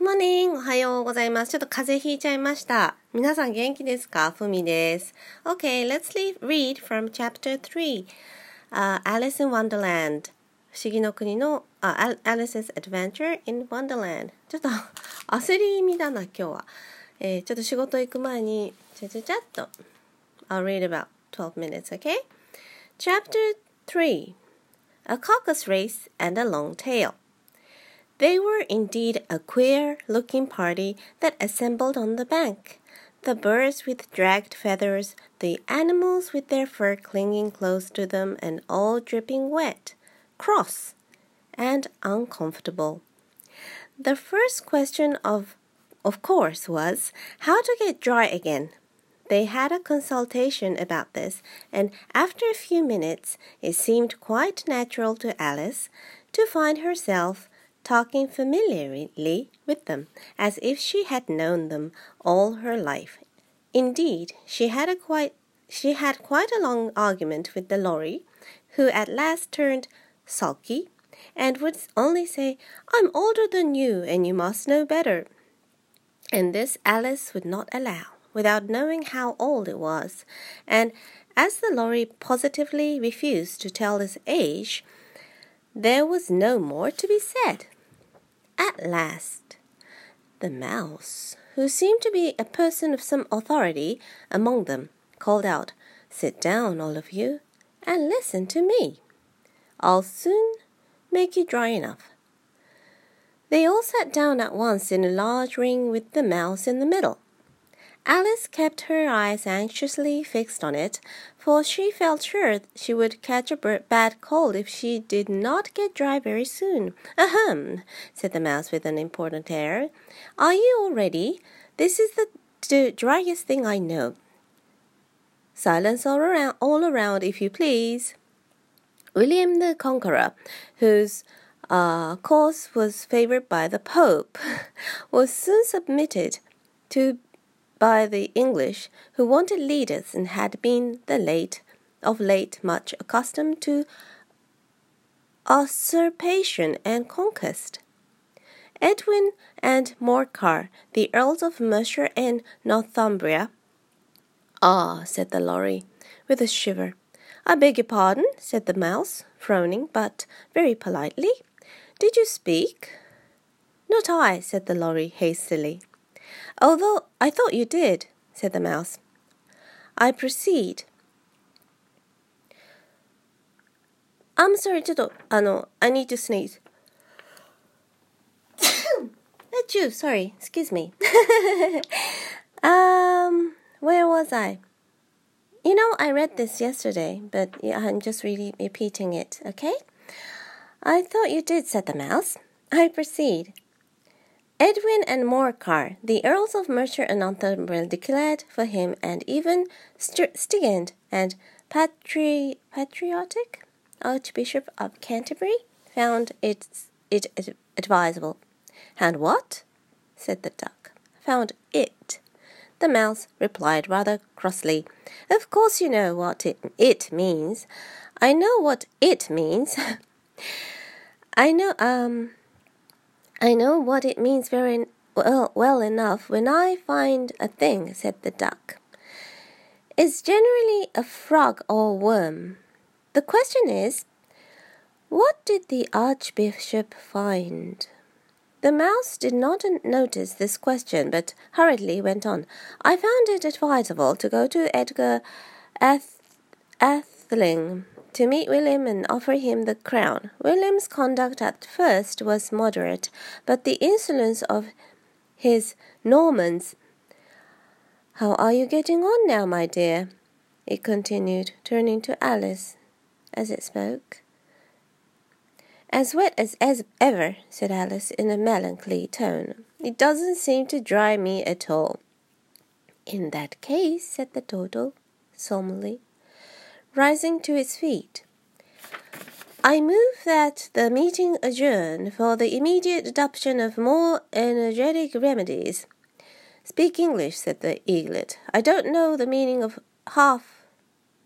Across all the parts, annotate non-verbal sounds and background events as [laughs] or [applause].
モーニングおはようございます。ちょっと風邪ひいちゃいました。皆さん元気ですかふみです。Okay, let's read from chapter 3、uh, Alice in Wonderland 不思議の国の、uh, Alice's Adventure in Wonderland ちょっと焦り気味だな今日は、えー、ちょっと仕事行く前にちゃちゃちゃっと I'll read about 12 minutes, okay? Chapter 3 A Caucus Race and a Long Tail They were indeed a queer looking party that assembled on the bank. The birds with dragged feathers, the animals with their fur clinging close to them and all dripping wet, cross, and uncomfortable. The first question of of course was how to get dry again. They had a consultation about this, and after a few minutes it seemed quite natural to Alice to find herself talking familiarly with them, as if she had known them all her life. Indeed, she had a quite she had quite a long argument with the Lory, who at last turned sulky and would only say, I'm older than you and you must know better. And this Alice would not allow, without knowing how old it was, and as the Lory positively refused to tell his age, there was no more to be said. At last, the mouse, who seemed to be a person of some authority among them, called out, Sit down, all of you, and listen to me. I'll soon make you dry enough. They all sat down at once in a large ring with the mouse in the middle. Alice kept her eyes anxiously fixed on it, for she felt sure she would catch a bad cold if she did not get dry very soon. Ahem, said the mouse with an important air. Are you all ready? This is the, driest thing I know. Silence all around, all around, if you please. William the Conqueror, whose uh, cause was favored by the Pope, [laughs] was soon submitted to by the English, who wanted leaders and had been the late of late much accustomed to usurpation and conquest. Edwin and Morcar, the Earls of Mercia and Northumbria. Ah, said the Lory, with a shiver. I beg your pardon, said the mouse, frowning, but very politely. Did you speak? Not I, said the Lory hastily. Although I thought you did, said the mouse. I proceed. I'm sorry, ちょっと、あの、I need to sneeze. That's [coughs] you, sorry, excuse me. [laughs] um, where was I? You know, I read this yesterday, but I'm just really repeating it, okay? I thought you did, said the mouse. I proceed. Edwin and Morcar, the Earls of Mercia and Northumberland, declared for him, and even Stigand and Patri Patriotic, Archbishop of Canterbury, found it, it advisable. And what? said the duck. Found it. The mouse replied rather crossly. Of course you know what it, it means. I know what it means. [laughs] I know, um, I know what it means very well, well enough when I find a thing, said the duck. It's generally a frog or worm. The question is, what did the archbishop find? The mouse did not notice this question, but hurriedly went on. I found it advisable to go to Edgar Ath- Atheling to meet William and offer him the crown. William's conduct at first was moderate, but the insolence of his Normans. How are you getting on now, my dear? It continued, turning to Alice as it spoke. As wet as, as ever, said Alice in a melancholy tone. It doesn't seem to dry me at all. In that case, said the Dodo solemnly, rising to its feet. I move that the meeting adjourn for the immediate adoption of more energetic remedies. Speak English, said the eaglet. I don't know the meaning of half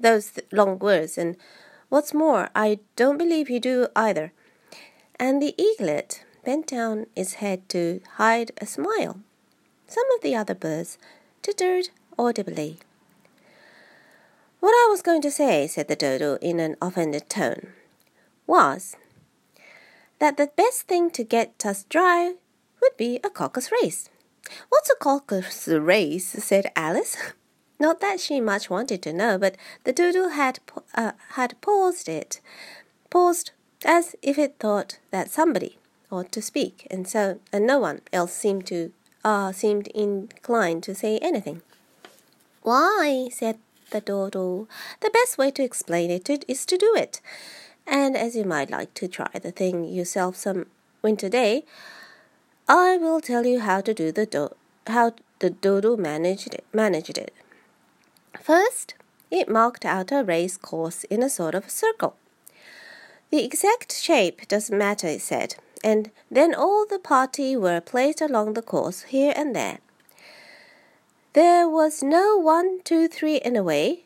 those long words, and what's more, I don't believe you do either. And the eaglet bent down its head to hide a smile. Some of the other birds tittered audibly. What I was going to say, said the dodo in an offended tone, was that the best thing to get us dry would be a caucus race. What's a caucus race? said Alice. [laughs] Not that she much wanted to know, but the dodo had uh, had paused it, paused as if it thought that somebody ought to speak, and so and no one else seemed to uh, seemed inclined to say anything. Why, said the dodo, the best way to explain it is to do it. And as you might like to try the thing yourself some winter day, I will tell you how to do the do how the dodo managed it, managed it. First, it marked out a race course in a sort of circle. The exact shape doesn't matter, it said, and then all the party were placed along the course here and there. There was no one, two, three in a way,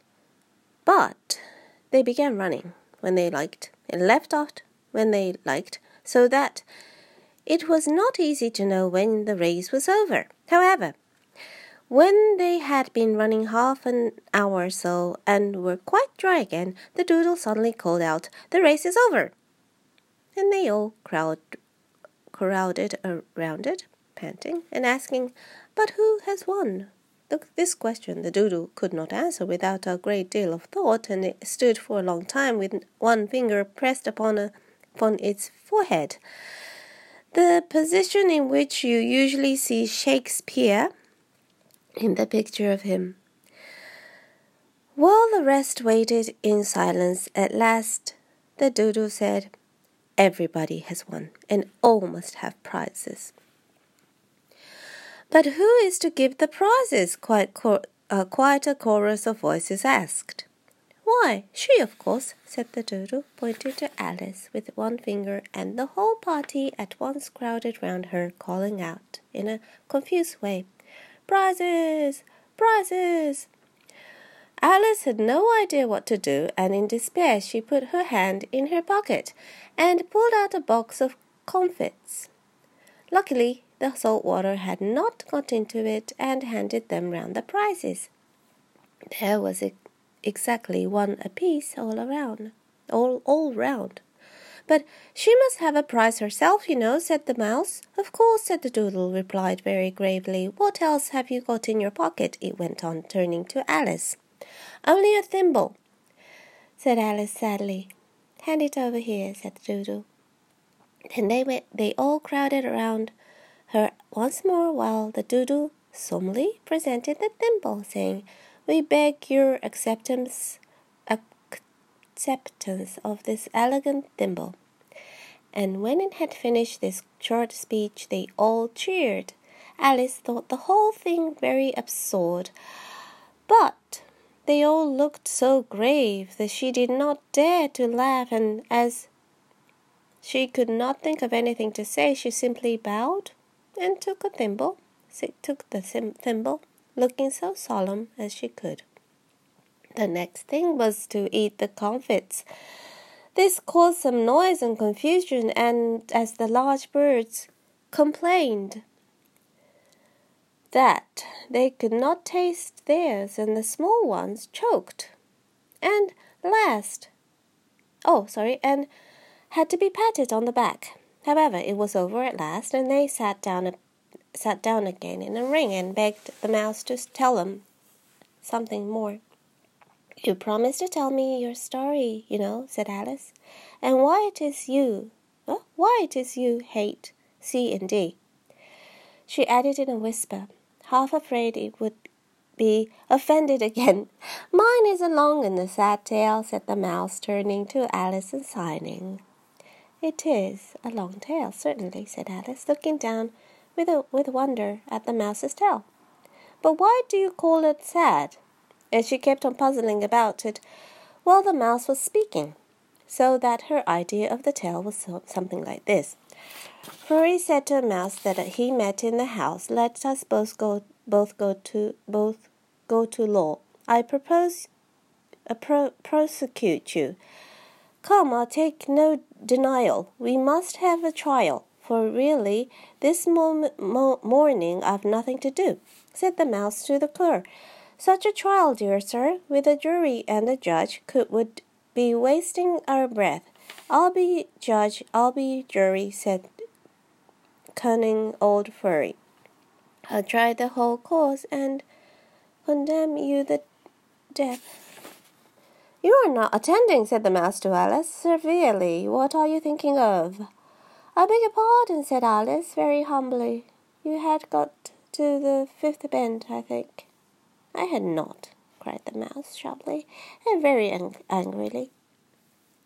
but they began running when they liked and left off when they liked, so that it was not easy to know when the race was over. However, when they had been running half an hour or so and were quite dry again, the doodle suddenly called out, The race is over! And they all crowd, crowded around it, panting and asking, But who has won? Look this question the doodle could not answer without a great deal of thought, and it stood for a long time with one finger pressed upon, a, upon its forehead. The position in which you usually see Shakespeare in the picture of him. While the rest waited in silence, at last the dodo said, Everybody has won, and all must have prizes. But who is to give the prizes? Quite, uh, quite a chorus of voices asked. Why, she, of course, said the turtle, pointing to Alice with one finger, and the whole party at once crowded round her, calling out in a confused way, Prizes! Prizes! Alice had no idea what to do, and in despair she put her hand in her pocket and pulled out a box of comfits. Luckily, the salt water had not got into it and handed them round the prizes. There was exactly one apiece all around, all all round. But she must have a prize herself, you know, said the mouse. Of course, said the doodle, replied very gravely. What else have you got in your pocket? It went on, turning to Alice. Only a thimble, said Alice sadly. Hand it over here, said the doodle. Then they went they all crowded around her once more while the doodle solemnly presented the thimble, saying, We beg your acceptance acceptance of this elegant thimble. And when it had finished this short speech, they all cheered. Alice thought the whole thing very absurd, but they all looked so grave that she did not dare to laugh, and as she could not think of anything to say, she simply bowed and took a thimble. She took the thimble, looking so solemn as she could. The next thing was to eat the comfits. This caused some noise and confusion, and as the large birds complained that they could not taste theirs, and the small ones choked, and last, oh, sorry, and had to be patted on the back. However, it was over at last, and they sat down, sat down again in a ring and begged the mouse to tell them something more. You promised to tell me your story, you know, said Alice, and why it is you, oh, why it is you hate C and D. She added in a whisper, half afraid it would be offended again. Mine is a long and a sad tale, said the mouse, turning to Alice and signing. It is a long tail, certainly, said Alice, looking down with, a, with wonder at the mouse's tail. But why do you call it sad? and she kept on puzzling about it while the mouse was speaking, so that her idea of the tale was something like this. Furry said to a mouse that he met in the house, "Let us both go, both go to both go to law. I propose, uh, pro- prosecute you. Come, I'll take no denial. We must have a trial. for really this mo mo morning I've nothing to do, said the mouse to the cur. Such a trial, dear sir, with a jury and a judge, could would be wasting our breath. I'll be judge, I'll be jury, said cunning old furry. I'll try the whole cause and condemn you the death. You are not attending, said the mouse to Alice severely. What are you thinking of? I beg your pardon, said Alice very humbly. You had got to the fifth bend, I think. I had not, cried the mouse sharply and very ang angrily.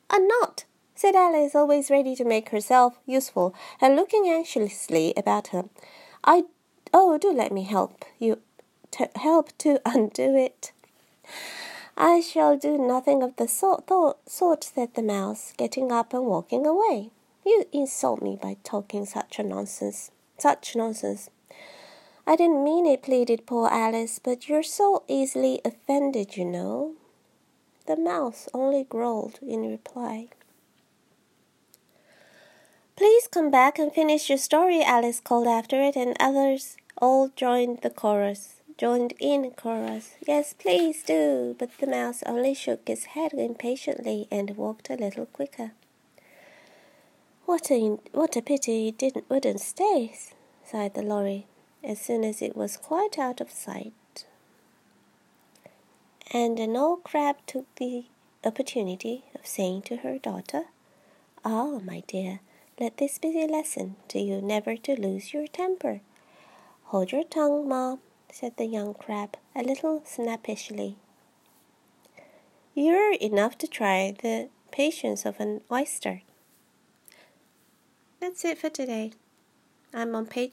I'm not, said Alice, always ready to make herself useful and looking anxiously about her. I oh, do let me help you help to [laughs] undo it. I shall do nothing of the sort, sort, said the mouse, getting up and walking away. You insult me by talking such a nonsense. Such nonsense. I didn't mean it, pleaded poor Alice, but you're so easily offended, you know. The mouse only growled in reply. Please come back and finish your story, Alice called after it, and others all joined the chorus joined in chorus. Yes, please do. But the mouse only shook his head impatiently and walked a little quicker. What a what a pity he didn't wouldn't stay, sighed the Lory, as soon as it was quite out of sight. And an old crab took the opportunity of saying to her daughter, Ah, my dear, let this be a lesson to you never to lose your temper. Hold your tongue, Mom, said the young crab, a little snappishly. You're enough to try the patience of an oyster. That's it for today. I'm on page